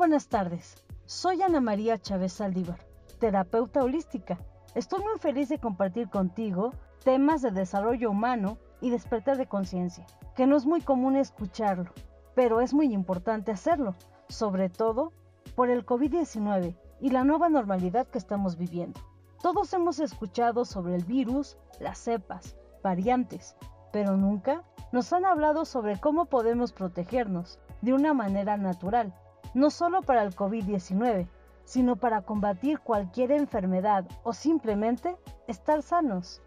buenas tardes. Soy Ana María Chávez Saldívar, terapeuta holística. Estoy muy feliz de compartir contigo temas de desarrollo humano y despertar de conciencia, que no es muy común escucharlo, pero es muy importante hacerlo, sobre todo por el COVID-19 y la nueva normalidad que estamos viviendo. Todos hemos escuchado sobre el virus, las cepas, variantes, pero nunca nos han hablado sobre cómo podemos protegernos de una manera natural, no solo para el COVID-19, sino para combatir cualquier enfermedad o simplemente estar sanos.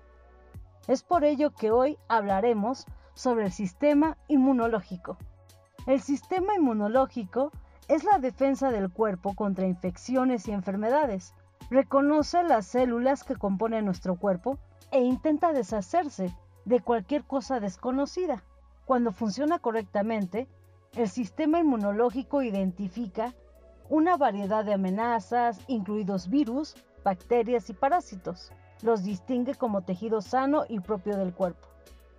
Es por ello que hoy hablaremos sobre el sistema inmunológico. El sistema inmunológico es la defensa del cuerpo contra infecciones y enfermedades. Reconoce las células que componen nuestro cuerpo e intenta deshacerse de cualquier cosa desconocida. Cuando funciona correctamente, el sistema inmunológico identifica una variedad de amenazas, incluidos virus, bacterias y parásitos. Los distingue como tejido sano y propio del cuerpo.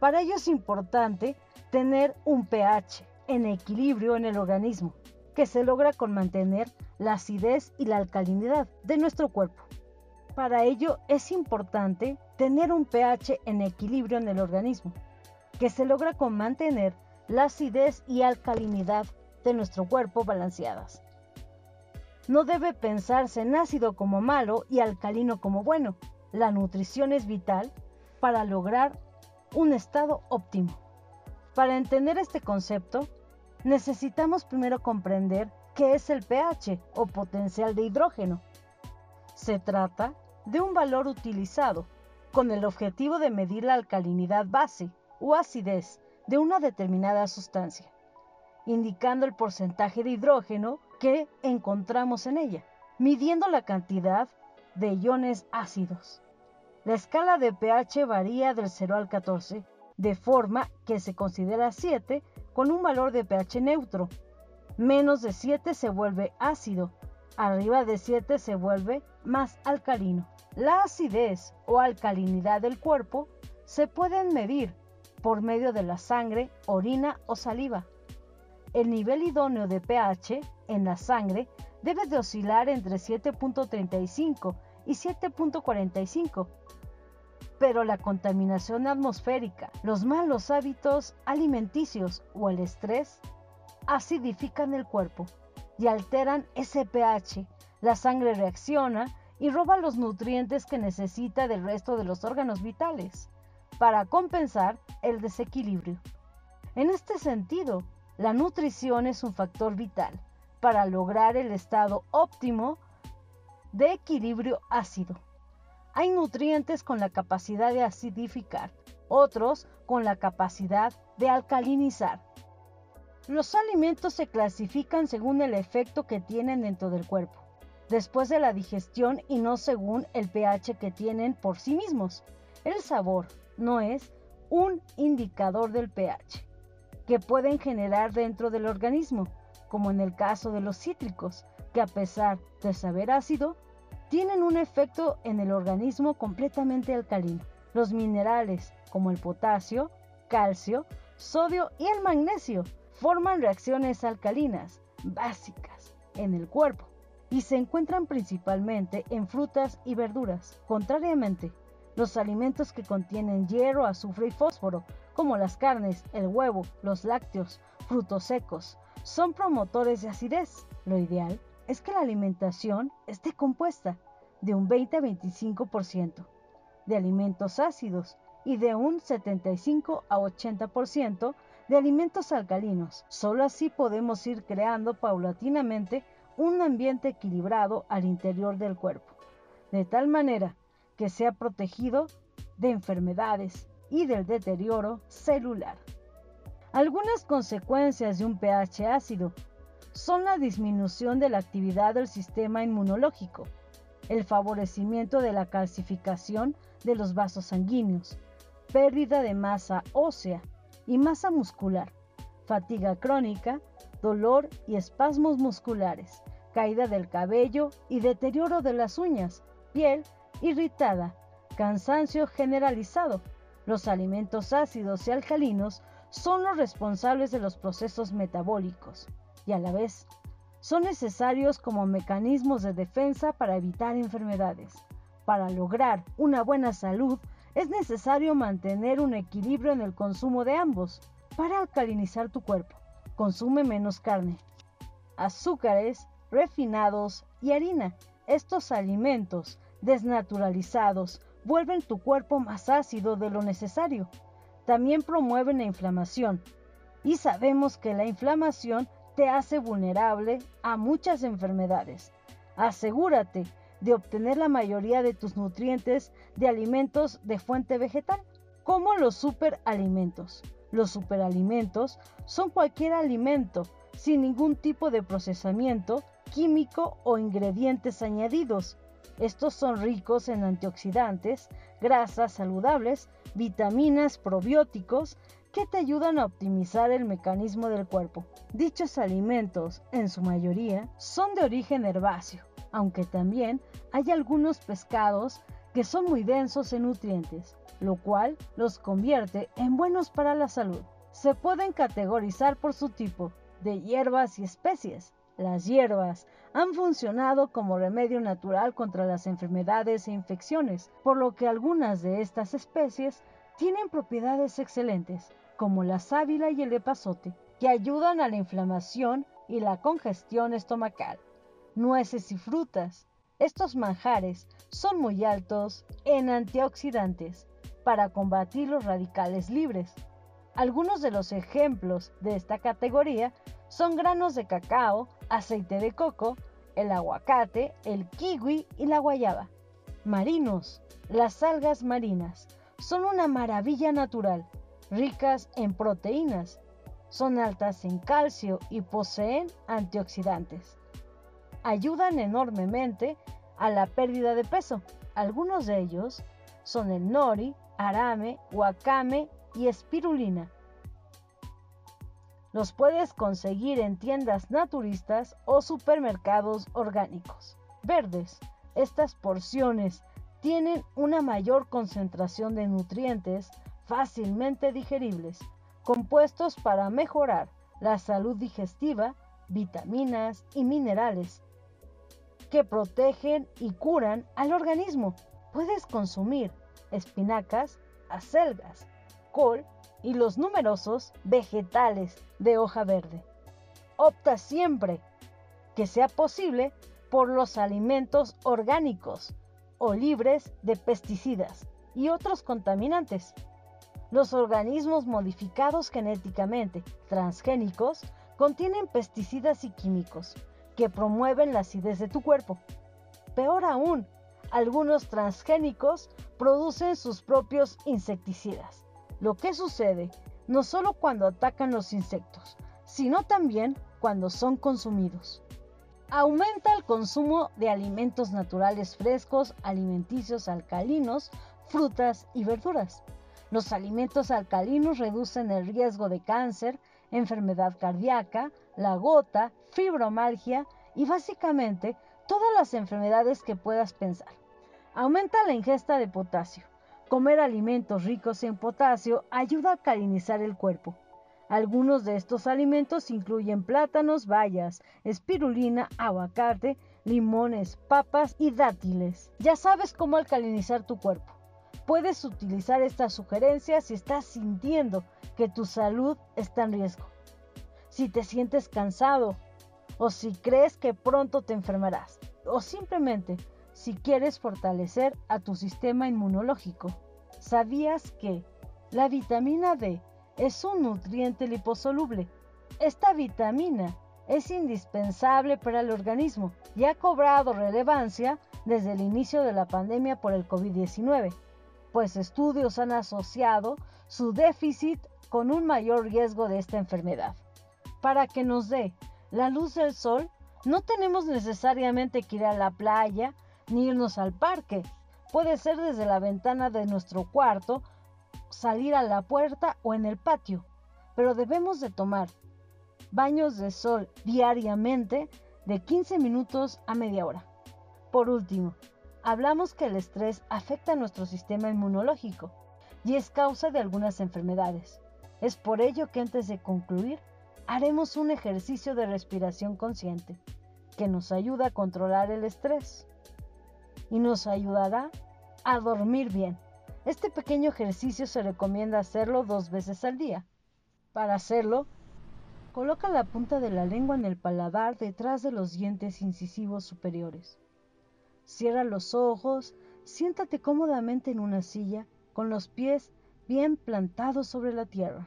Para ello es importante tener un pH en equilibrio en el organismo, que se logra con mantener la acidez y la alcalinidad de nuestro cuerpo. Para ello es importante tener un pH en equilibrio en el organismo, que se logra con mantener la acidez y alcalinidad de nuestro cuerpo balanceadas. No debe pensarse en ácido como malo y alcalino como bueno. La nutrición es vital para lograr un estado óptimo. Para entender este concepto, necesitamos primero comprender qué es el pH o potencial de hidrógeno. Se trata de un valor utilizado con el objetivo de medir la alcalinidad base o acidez de una determinada sustancia, indicando el porcentaje de hidrógeno que encontramos en ella, midiendo la cantidad de iones ácidos. La escala de pH varía del 0 al 14, de forma que se considera 7 con un valor de pH neutro. Menos de 7 se vuelve ácido, arriba de 7 se vuelve más alcalino. La acidez o alcalinidad del cuerpo se pueden medir por medio de la sangre, orina o saliva. El nivel idóneo de pH en la sangre debe de oscilar entre 7.35 y 7.45. Pero la contaminación atmosférica, los malos hábitos alimenticios o el estrés acidifican el cuerpo y alteran ese pH. La sangre reacciona y roba los nutrientes que necesita del resto de los órganos vitales para compensar el desequilibrio. En este sentido, la nutrición es un factor vital para lograr el estado óptimo de equilibrio ácido. Hay nutrientes con la capacidad de acidificar, otros con la capacidad de alcalinizar. Los alimentos se clasifican según el efecto que tienen dentro del cuerpo, después de la digestión y no según el pH que tienen por sí mismos. El sabor no es un indicador del pH que pueden generar dentro del organismo, como en el caso de los cítricos, que a pesar de saber ácido, tienen un efecto en el organismo completamente alcalino. Los minerales, como el potasio, calcio, sodio y el magnesio, forman reacciones alcalinas básicas en el cuerpo y se encuentran principalmente en frutas y verduras. Contrariamente, los alimentos que contienen hierro, azufre y fósforo como las carnes, el huevo, los lácteos, frutos secos, son promotores de acidez. Lo ideal es que la alimentación esté compuesta de un 20 a 25% de alimentos ácidos y de un 75 a 80% de alimentos alcalinos. Solo así podemos ir creando paulatinamente un ambiente equilibrado al interior del cuerpo, de tal manera que sea protegido de enfermedades, y del deterioro celular. Algunas consecuencias de un pH ácido son la disminución de la actividad del sistema inmunológico, el favorecimiento de la calcificación de los vasos sanguíneos, pérdida de masa ósea y masa muscular, fatiga crónica, dolor y espasmos musculares, caída del cabello y deterioro de las uñas, piel irritada, cansancio generalizado, los alimentos ácidos y alcalinos son los responsables de los procesos metabólicos y a la vez son necesarios como mecanismos de defensa para evitar enfermedades. Para lograr una buena salud, es necesario mantener un equilibrio en el consumo de ambos. Para alcalinizar tu cuerpo, consume menos carne, azúcares, refinados y harina. Estos alimentos desnaturalizados vuelven tu cuerpo más ácido de lo necesario. También promueven la inflamación. Y sabemos que la inflamación te hace vulnerable a muchas enfermedades. Asegúrate de obtener la mayoría de tus nutrientes de alimentos de fuente vegetal, como los superalimentos. Los superalimentos son cualquier alimento sin ningún tipo de procesamiento químico o ingredientes añadidos. Estos son ricos en antioxidantes, grasas saludables, vitaminas, probióticos, que te ayudan a optimizar el mecanismo del cuerpo. Dichos alimentos, en su mayoría, son de origen herbáceo, aunque también hay algunos pescados que son muy densos en nutrientes, lo cual los convierte en buenos para la salud. Se pueden categorizar por su tipo de hierbas y especies. Las hierbas han funcionado como remedio natural contra las enfermedades e infecciones, por lo que algunas de estas especies tienen propiedades excelentes, como la sábila y el epazote, que ayudan a la inflamación y la congestión estomacal nueces y frutas. Estos manjares son muy altos en antioxidantes para combatir los radicales libres. Algunos de los ejemplos de esta categoría son granos de cacao, aceite de coco, el aguacate, el kiwi y la guayaba. Marinos, las algas marinas, son una maravilla natural, ricas en proteínas, son altas en calcio y poseen antioxidantes ayudan enormemente a la pérdida de peso. Algunos de ellos son el nori, arame, wakame y espirulina. Los puedes conseguir en tiendas naturistas o supermercados orgánicos. Verdes. Estas porciones tienen una mayor concentración de nutrientes fácilmente digeribles, compuestos para mejorar la salud digestiva, vitaminas y minerales, que protegen y curan al organismo. Puedes consumir espinacas, acelgas, col y los numerosos vegetales de hoja verde. Opta siempre que sea posible por los alimentos orgánicos o libres de pesticidas y otros contaminantes. Los organismos modificados genéticamente transgénicos contienen pesticidas y químicos que promueven la acidez de tu cuerpo. Peor aún, algunos transgénicos producen sus propios insecticidas. Lo que sucede no solo cuando atacan los insectos, sino también cuando son consumidos. Aumenta el consumo de alimentos naturales frescos, alimenticios alcalinos, frutas y verduras. Los alimentos alcalinos reducen el riesgo de cáncer, enfermedad cardíaca, la gota, fibromalgia y básicamente todas las enfermedades que puedas pensar. Aumenta la ingesta de potasio. Comer alimentos ricos en potasio ayuda a alcalinizar el cuerpo. Algunos de estos alimentos incluyen plátanos, bayas, espirulina, aguacate, limones, papas y dátiles. Ya sabes cómo alcalinizar tu cuerpo. Puedes utilizar estas sugerencias si estás sintiendo que tu salud está en riesgo. Si te sientes cansado o si crees que pronto te enfermarás o simplemente si quieres fortalecer a tu sistema inmunológico. ¿Sabías que la vitamina D es un nutriente liposoluble? Esta vitamina es indispensable para el organismo y ha cobrado relevancia desde el inicio de la pandemia por el COVID-19, pues estudios han asociado su déficit con un mayor riesgo de esta enfermedad. Para que nos dé la luz del sol, no tenemos necesariamente que ir a la playa ni irnos al parque. Puede ser desde la ventana de nuestro cuarto, salir a la puerta o en el patio. Pero debemos de tomar baños de sol diariamente de 15 minutos a media hora. Por último, hablamos que el estrés afecta a nuestro sistema inmunológico y es causa de algunas enfermedades. Es por ello que antes de concluir, haremos un ejercicio de respiración consciente. que nos ayuda a controlar el estrés y nos ayudará a dormir bien. Este pequeño ejercicio se recomienda hacerlo dos veces al día. Para hacerlo, coloca la punta de la lengua en el paladar detrás de los dientes incisivos superiores. Cierra los ojos, siéntate cómodamente en una silla con los pies bien plantados sobre la tierra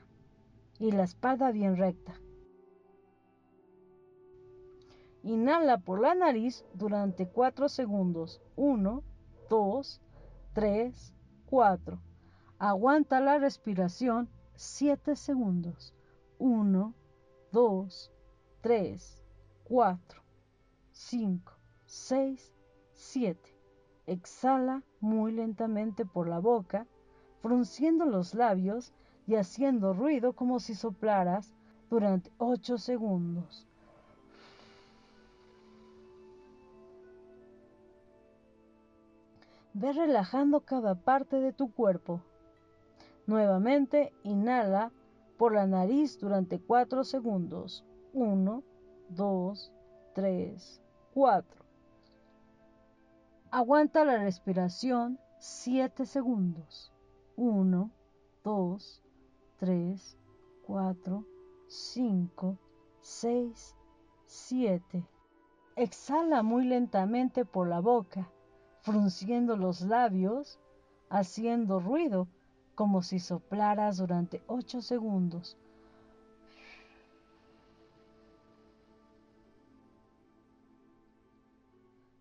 y la espalda bien recta. Inhala por la nariz durante 4 segundos. 1, 2, 3, 4. Aguanta la respiración 7 segundos. 1, 2, 3, 4, 5, 6, 7. Exhala muy lentamente por la boca, frunciendo los labios y haciendo ruido como si soplaras durante 8 segundos. Ve relajando cada parte de tu cuerpo. Nuevamente, inhala por la nariz durante 4 segundos. 1, 2, 3, 4. Aguanta la respiración 7 segundos. 1, 2, 3, 4, 5, 6, 7. Exhala muy lentamente por la boca, frunciendo los labios, haciendo ruido como si soplaras durante 8 segundos.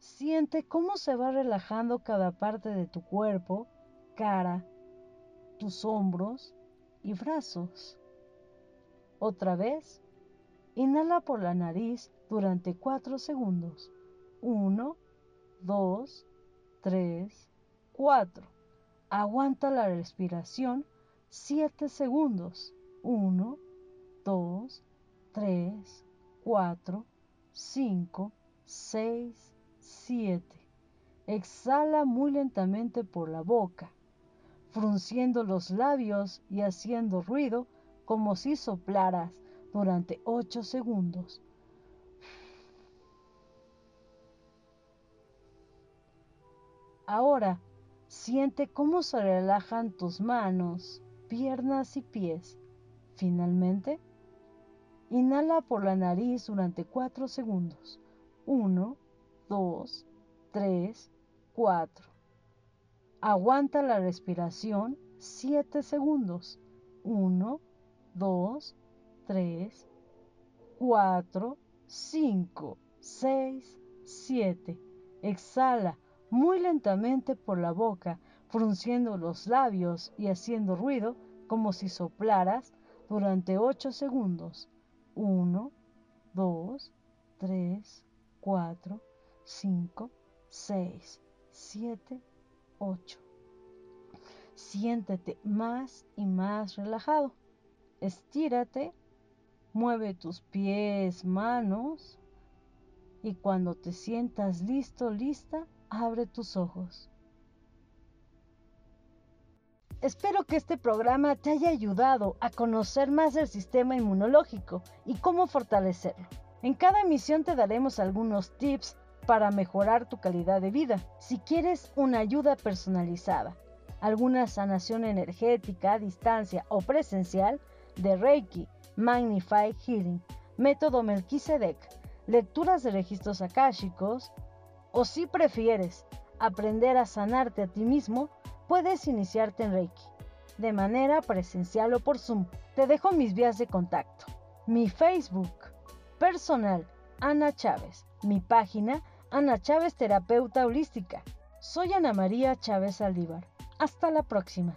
Siente cómo se va relajando cada parte de tu cuerpo, cara, tus hombros y brazos. Otra vez, inhala por la nariz durante 4 segundos. 1, 2, 3, 4. Aguanta la respiración 7 segundos. 1, 2, 3, 4, 5, 6, 7. Exhala muy lentamente por la boca, frunciendo los labios y haciendo ruido como si soplaras durante 8 segundos. Ahora, siente cómo se relajan tus manos, piernas y pies. Finalmente, inhala por la nariz durante 4 segundos. 1, 2, 3, 4. Aguanta la respiración 7 segundos. 1, 2, 3, 4, 5, 6, 7. Exhala muy lentamente por la boca, frunciendo los labios y haciendo ruido como si soplaras durante 8 segundos. 1, 2, 3, 4, 5, 6, 7, 8. Siéntete más y más relajado. Estírate, mueve tus pies, manos y cuando te sientas listo, lista, abre tus ojos. Espero que este programa te haya ayudado a conocer más el sistema inmunológico y cómo fortalecerlo. En cada emisión te daremos algunos tips para mejorar tu calidad de vida. Si quieres una ayuda personalizada, alguna sanación energética a distancia o presencial de Reiki, Magnify Healing, método Melquisedec, lecturas de registros akáshicos, o si prefieres aprender a sanarte a ti mismo, puedes iniciarte en Reiki, de manera presencial o por Zoom. Te dejo mis vías de contacto. Mi Facebook personal, Ana Chávez. Mi página, Ana Chávez Terapeuta Holística. Soy Ana María Chávez Aldívar. Hasta la próxima.